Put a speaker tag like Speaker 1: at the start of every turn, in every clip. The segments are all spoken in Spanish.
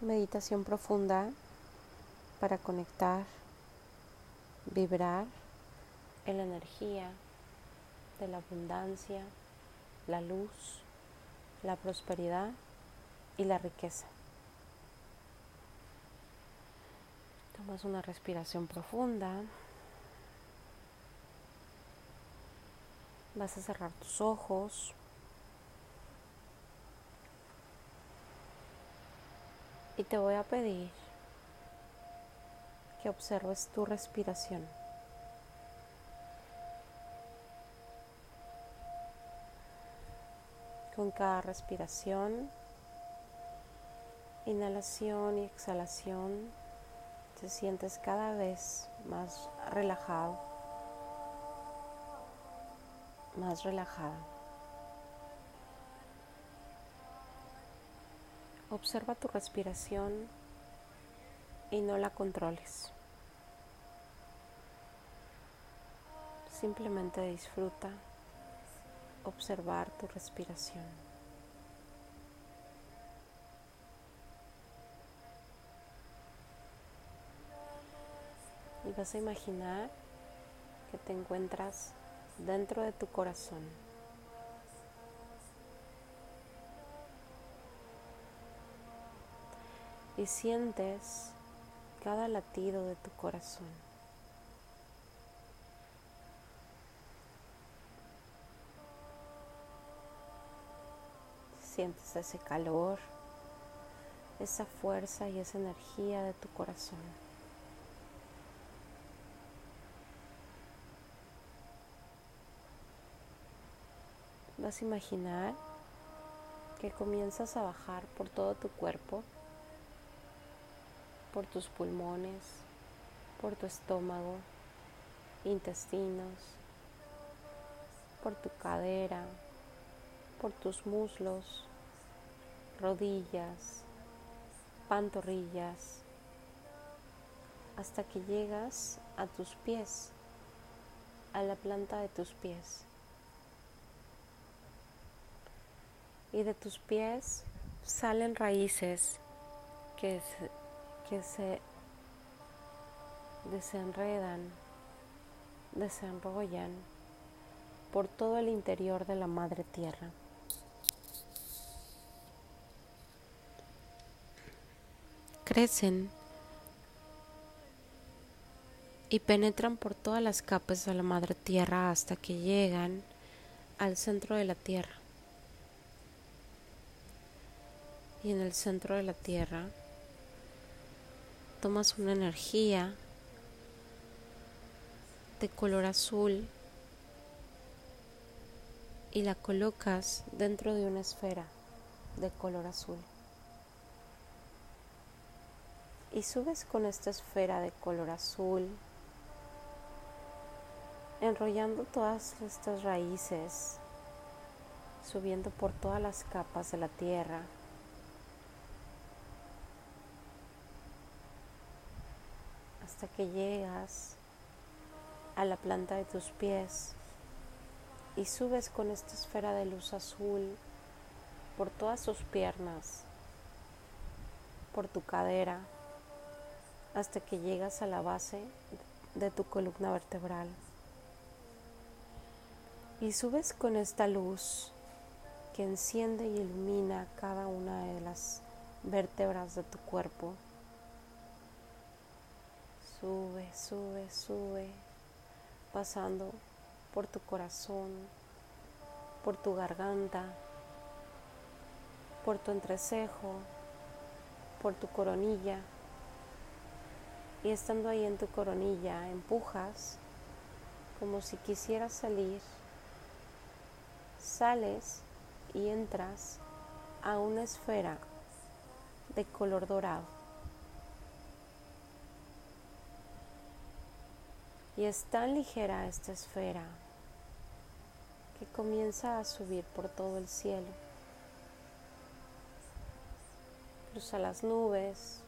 Speaker 1: Meditación profunda para conectar, vibrar en la energía de la abundancia, la luz, la prosperidad y la riqueza. Tomas una respiración profunda. Vas a cerrar tus ojos. Y te voy a pedir que observes tu respiración. Con cada respiración, inhalación y exhalación, te sientes cada vez más relajado, más relajada. Observa tu respiración y no la controles. Simplemente disfruta observar tu respiración. Y vas a imaginar que te encuentras dentro de tu corazón. Y sientes cada latido de tu corazón. Sientes ese calor, esa fuerza y esa energía de tu corazón. Vas a imaginar que comienzas a bajar por todo tu cuerpo por tus pulmones, por tu estómago, intestinos, por tu cadera, por tus muslos, rodillas, pantorrillas, hasta que llegas a tus pies, a la planta de tus pies. Y de tus pies salen raíces que que se desenredan, desenrollan por todo el interior de la madre tierra. Crecen y penetran por todas las capas de la madre tierra hasta que llegan al centro de la tierra. Y en el centro de la tierra tomas una energía de color azul y la colocas dentro de una esfera de color azul. Y subes con esta esfera de color azul, enrollando todas estas raíces, subiendo por todas las capas de la tierra hasta que llegas a la planta de tus pies y subes con esta esfera de luz azul por todas tus piernas, por tu cadera, hasta que llegas a la base de tu columna vertebral. Y subes con esta luz que enciende y ilumina cada una de las vértebras de tu cuerpo. Sube, sube, sube, pasando por tu corazón, por tu garganta, por tu entrecejo, por tu coronilla. Y estando ahí en tu coronilla, empujas como si quisieras salir. Sales y entras a una esfera de color dorado. Y es tan ligera esta esfera que comienza a subir por todo el cielo. Cruza las nubes,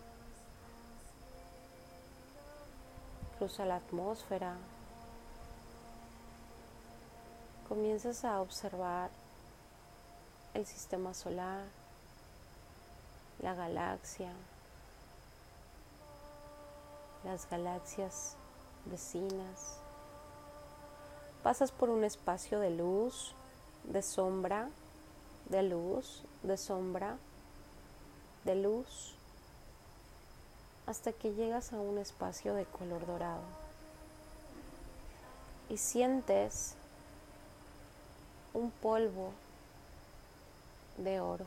Speaker 1: cruza la atmósfera. Comienzas a observar el sistema solar, la galaxia, las galaxias vecinas. Pasas por un espacio de luz, de sombra, de luz, de sombra, de luz, hasta que llegas a un espacio de color dorado. Y sientes un polvo de oro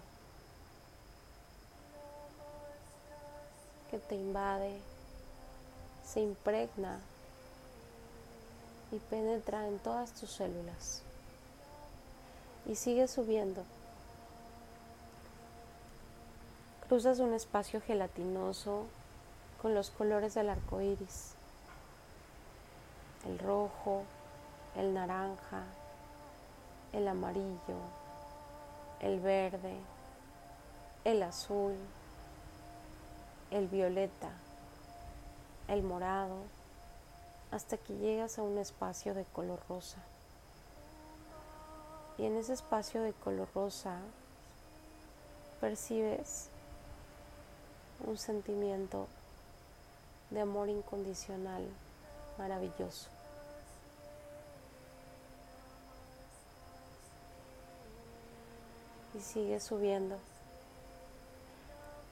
Speaker 1: que te invade, se impregna y penetra en todas tus células. Y sigue subiendo. Cruzas un espacio gelatinoso con los colores del arco iris: el rojo, el naranja, el amarillo, el verde, el azul, el violeta, el morado, hasta que llegas a un espacio de color rosa. Y en ese espacio de color rosa percibes un sentimiento de amor incondicional maravilloso. y sigues subiendo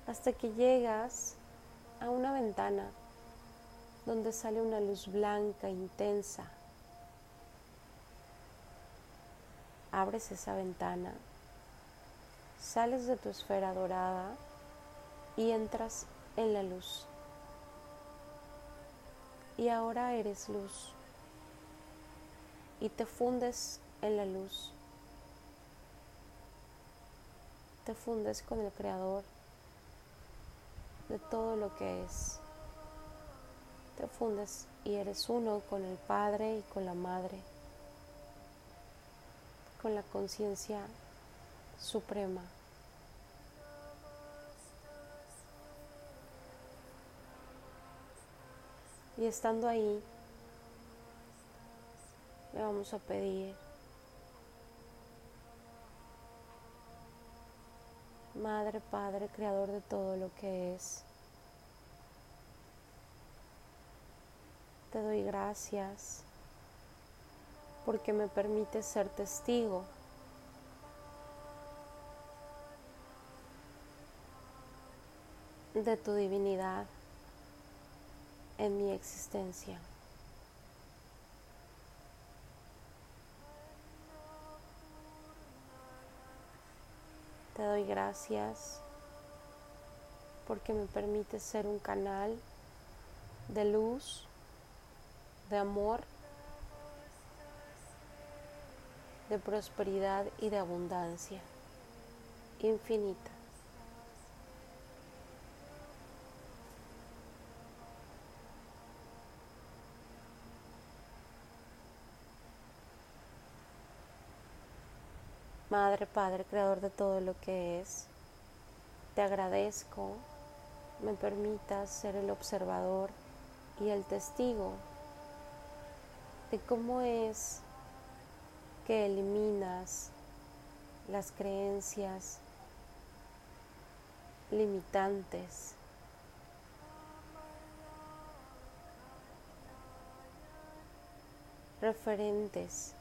Speaker 1: hasta que llegas a una ventana donde sale una luz blanca intensa. Abres esa ventana, sales de tu esfera dorada y entras en la luz. Y ahora eres luz y te fundes en la luz te fundes con el Creador de todo lo que es. Te fundes y eres uno con el Padre y con la Madre, con la conciencia suprema. Y estando ahí, le vamos a pedir Madre, Padre, Creador de todo lo que es. Te doy gracias porque me permite ser testigo de tu divinidad en mi existencia. Te doy gracias porque me permite ser un canal de luz, de amor, de prosperidad y de abundancia infinita. Madre, Padre, Creador de todo lo que es, te agradezco, me permitas ser el observador y el testigo de cómo es que eliminas las creencias limitantes referentes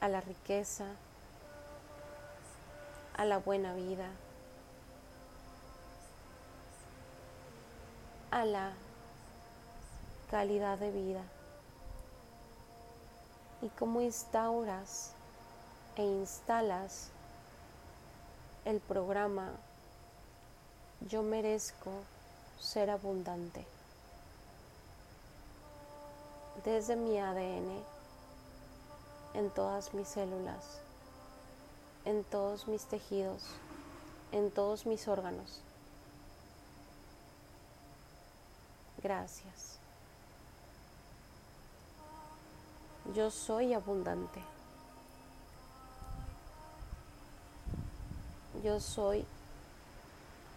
Speaker 1: a la riqueza, a la buena vida, a la calidad de vida y cómo instauras e instalas el programa Yo merezco ser abundante desde mi ADN en todas mis células, en todos mis tejidos, en todos mis órganos. Gracias. Yo soy abundante. Yo soy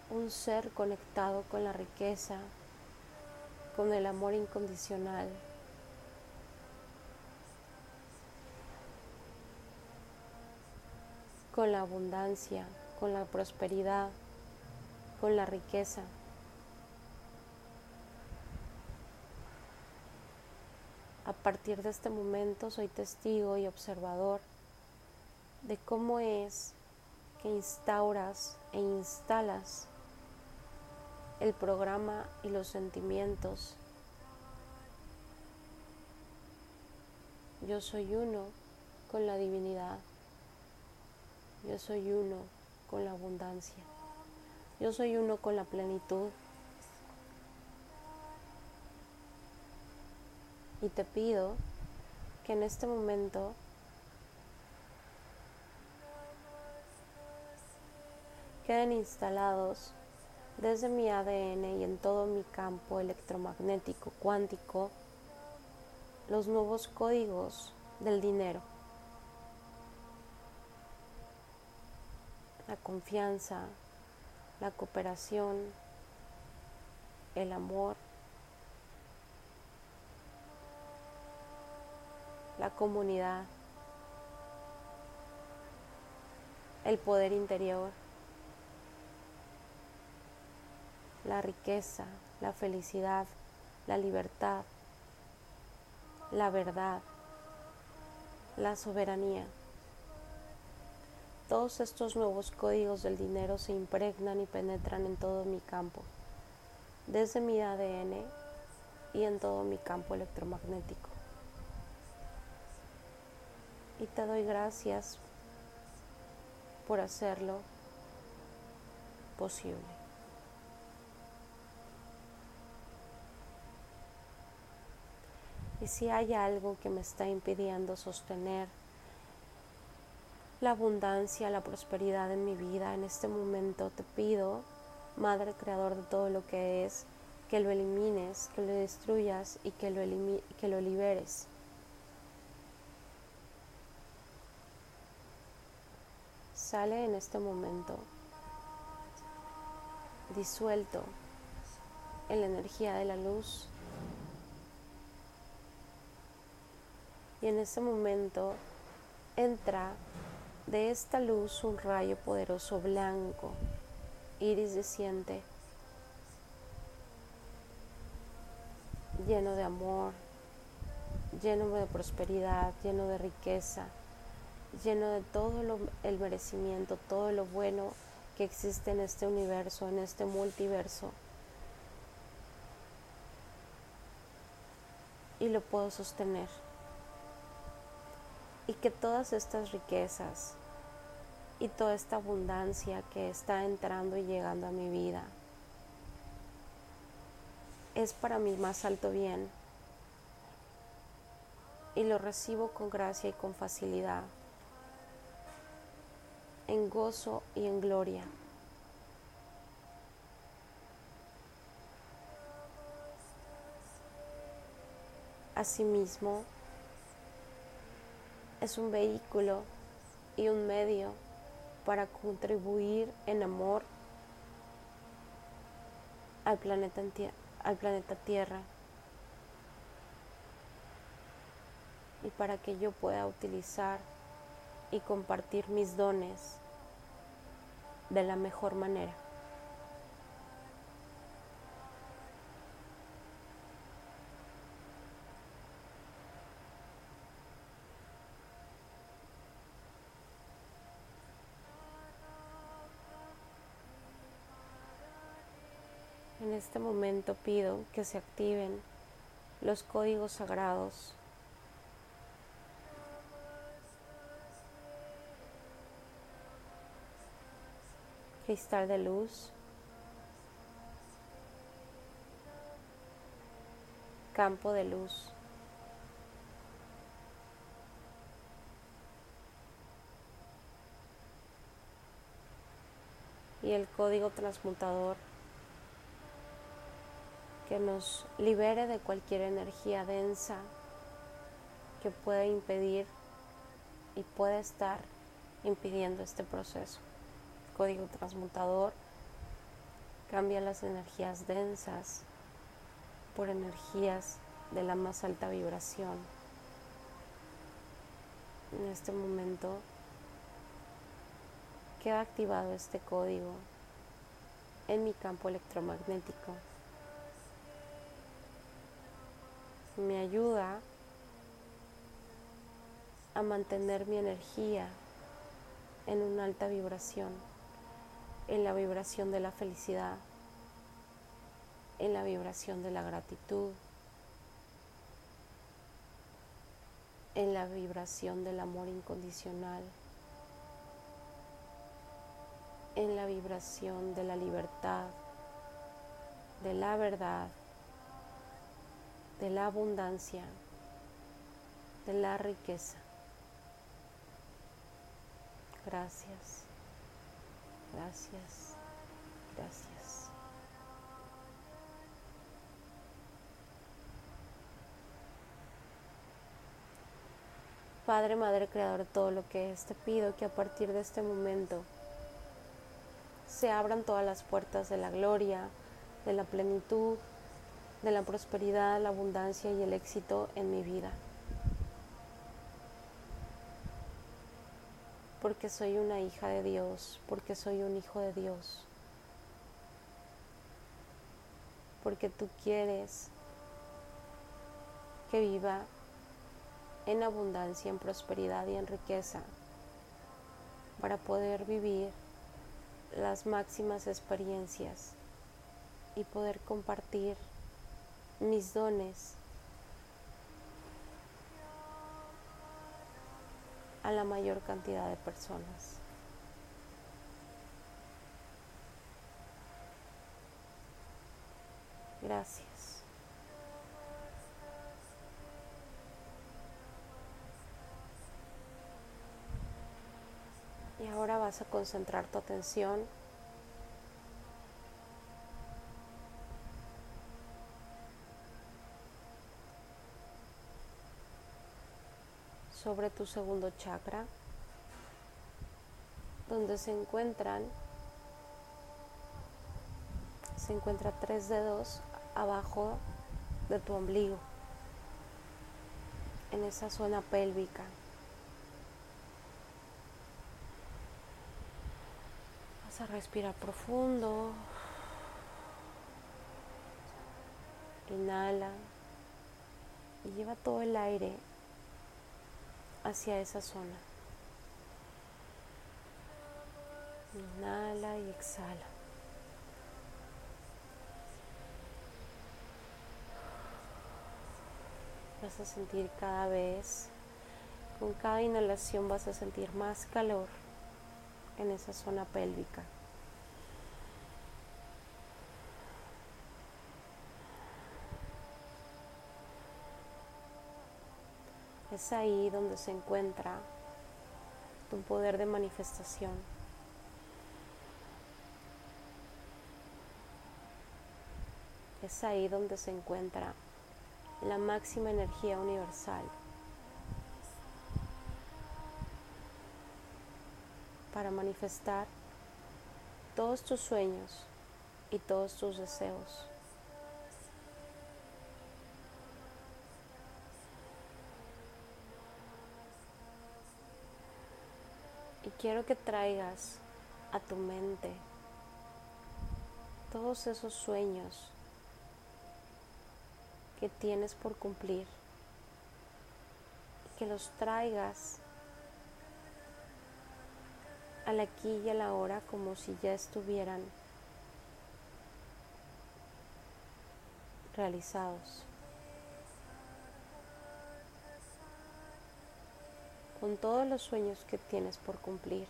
Speaker 1: un ser conectado con la riqueza, con el amor incondicional, con la abundancia, con la prosperidad, con la riqueza, A partir de este momento soy testigo y observador de cómo es que instauras e instalas el programa y los sentimientos. Yo soy uno con la divinidad. Yo soy uno con la abundancia. Yo soy uno con la plenitud. Y te pido que en este momento queden instalados desde mi ADN y en todo mi campo electromagnético cuántico los nuevos códigos del dinero. La confianza, la cooperación, el amor, la comunidad, el poder interior. la riqueza, la felicidad, la libertad, la verdad, la soberanía. Todos estos nuevos códigos del dinero se impregnan y penetran en todo mi campo, desde mi ADN y en todo mi campo electromagnético. Y te doy gracias por hacerlo posible. Y si hay algo que me está impidiendo sostener la abundancia, la prosperidad en mi vida, en este momento te pido, Madre Creador de todo lo que es, que lo elimines, que lo destruyas y que lo, que lo liberes. Sale en este momento disuelto en la energía de la luz. Y en ese momento entra de esta luz un rayo poderoso blanco, iridescente, lleno de amor, lleno de prosperidad, lleno de riqueza, lleno de todo el merecimiento, todo lo bueno que existe en este universo, en este multiverso. Y lo puedo sostener. Y que todas estas riquezas y toda esta abundancia que está entrando y llegando a mi vida es para mi más alto bien. Y lo recibo con gracia y con facilidad, en gozo y en gloria. Asimismo, es un vehículo y un medio para contribuir en amor al planeta, al planeta Tierra y para que yo pueda utilizar y compartir mis dones de la mejor manera. En este momento pido que se activen los códigos sagrados cristal de luz, campo de luz. Y el código transmutador que nos libere de cualquier energía densa que pueda impedir y pueda estar impidiendo este proceso. Código transmutador cambia las energías densas por energías de la más alta vibración. En este momento queda activado este código en mi campo electromagnético me ayuda a mantener mi energía en una alta vibración, en la vibración de la felicidad, en la vibración de la gratitud, en la vibración del amor incondicional, en la vibración de la libertad, de la verdad, de la abundancia, de la riqueza. Gracias, gracias, gracias. Padre, Madre, Creador todo lo que es, te pido que a partir de este momento se abran todas las puertas de la gloria, de la plenitud, de la prosperidad, la abundancia y el éxito en mi vida. Porque soy una hija de Dios, porque soy un hijo de Dios. Porque tú quieres que viva en abundancia, en prosperidad y en riqueza para poder vivir las máximas experiencias y poder compartir mis dones a la mayor cantidad de personas. Gracias. Y ahora vas a concentrar tu atención sobre tu segundo chakra, donde se encuentran, se encuentra tres dedos abajo de tu ombligo, en esa zona pélvica. a respirar profundo. Inhala y lleva todo el aire hacia esa zona. Inhala y exhala. Vas a sentir cada vez, con cada inhalación vas a sentir más calor en esa zona pélvica. Es ahí donde se encuentra tu poder de manifestación. Es ahí donde se encuentra la máxima energía universal. para manifestar todos tus sueños y todos tus deseos. Y quiero que traigas a tu mente todos esos sueños que tienes por cumplir. Y que los traigas al aquí y a la hora como si ya estuvieran realizados. Con todos los sueños que tienes por cumplir,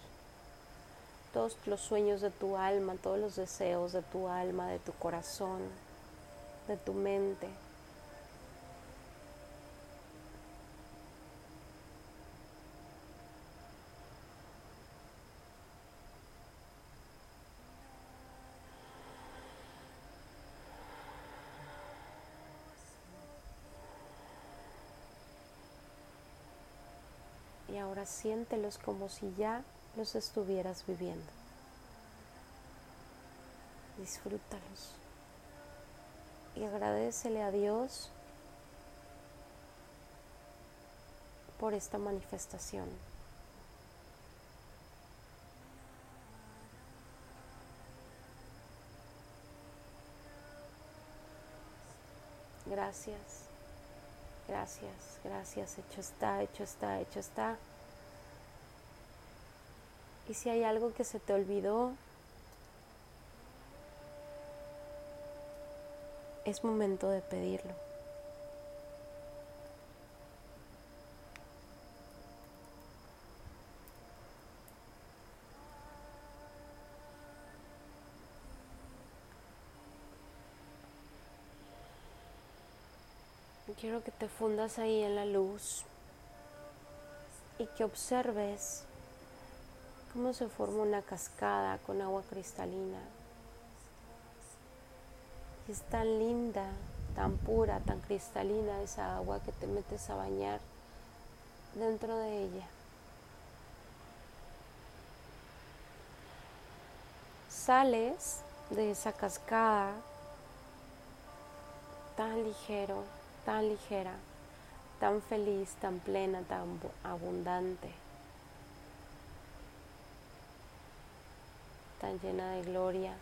Speaker 1: todos los sueños de tu alma, todos los deseos de tu alma, de tu corazón, de tu mente. Y ahora siéntelos como si ya los estuvieras viviendo. Disfrútalos y agradecele a Dios por esta manifestación. Gracias, gracias, gracias, hecho está, hecho está, hecho está. Y si hay algo que se te olvidó, es momento de pedirlo. Quiero que te fundas ahí en la luz y que observes cómo se forma una cascada con agua cristalina. Es tan linda, tan pura, tan cristalina esa agua que te metes a bañar dentro de ella. Sales de esa cascada tan ligero, tan ligera, tan feliz, tan plena, tan abundante, tan llena de gloria,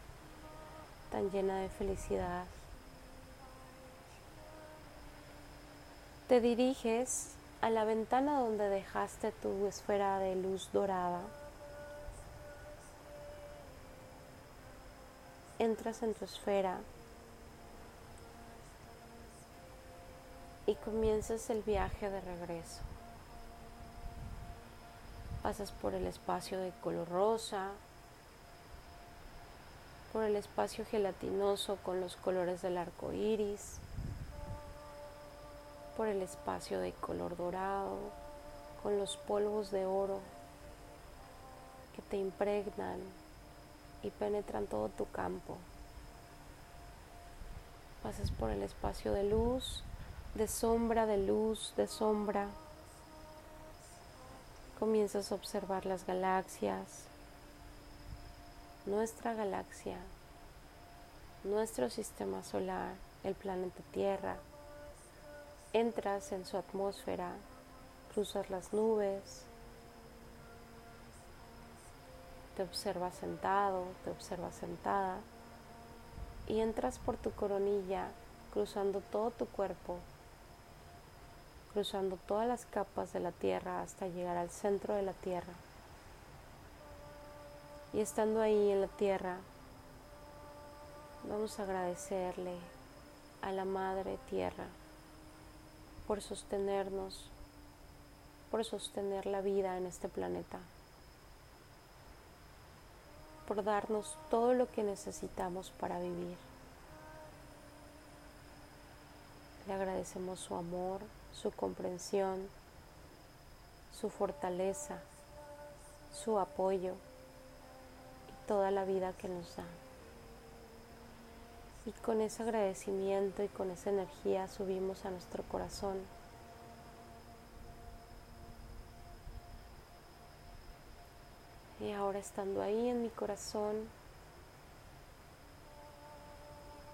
Speaker 1: tan llena de felicidad. Te diriges a la ventana donde dejaste tu esfera de luz dorada. Entras en tu esfera y comienzas el viaje de regreso. Pasas por el espacio de color rosa, por el espacio gelatinoso con los colores del arco iris, por el espacio de color dorado con los polvos de oro que te impregnan y penetran todo tu campo. Pasas por el espacio de luz de sombra, de luz, de sombra. Comienzas a observar las galaxias, nuestra galaxia, nuestro sistema solar, el planeta Tierra. Entras en su atmósfera, cruzas las nubes, te observas sentado, te observas sentada y entras por tu coronilla cruzando todo tu cuerpo cruzando todas las capas de la Tierra hasta llegar al centro de la Tierra. Y estando ahí en la Tierra, vamos a agradecerle a la Madre Tierra por sostenernos, por sostener la vida en este planeta, por darnos todo lo que necesitamos para vivir. Le agradecemos su amor, su comprensión, su fortaleza, su apoyo y toda la vida que nos da. Y con ese agradecimiento y con esa energía subimos a nuestro corazón. Y ahora estando ahí en mi corazón,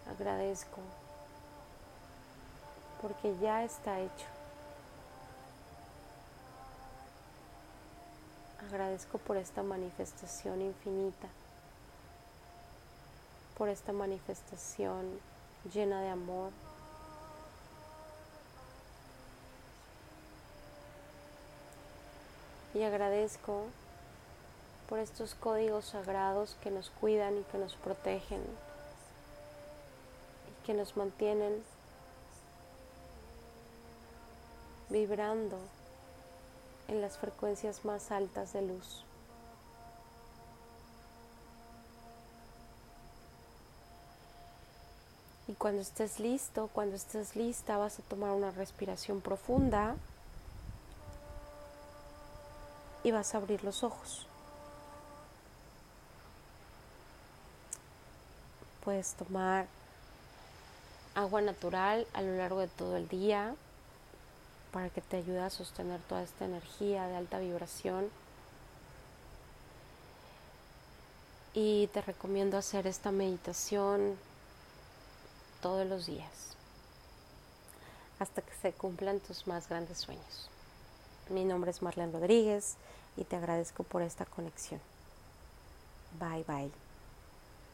Speaker 1: agradezco porque ya está hecho. Agradezco por esta manifestación infinita, por esta manifestación llena de amor. Y agradezco por estos códigos sagrados que nos cuidan y que nos protegen y que nos mantienen vibrando en las frecuencias más altas de luz. Y cuando estés listo, cuando estés lista, vas a tomar una respiración profunda y vas a abrir los ojos. Puedes tomar agua natural a lo largo de todo el día para que te ayude a sostener toda esta energía de alta vibración. Y te recomiendo hacer esta meditación todos los días hasta que se cumplan tus más grandes sueños. Mi nombre es Marlene Rodríguez y te agradezco por esta conexión. Bye bye.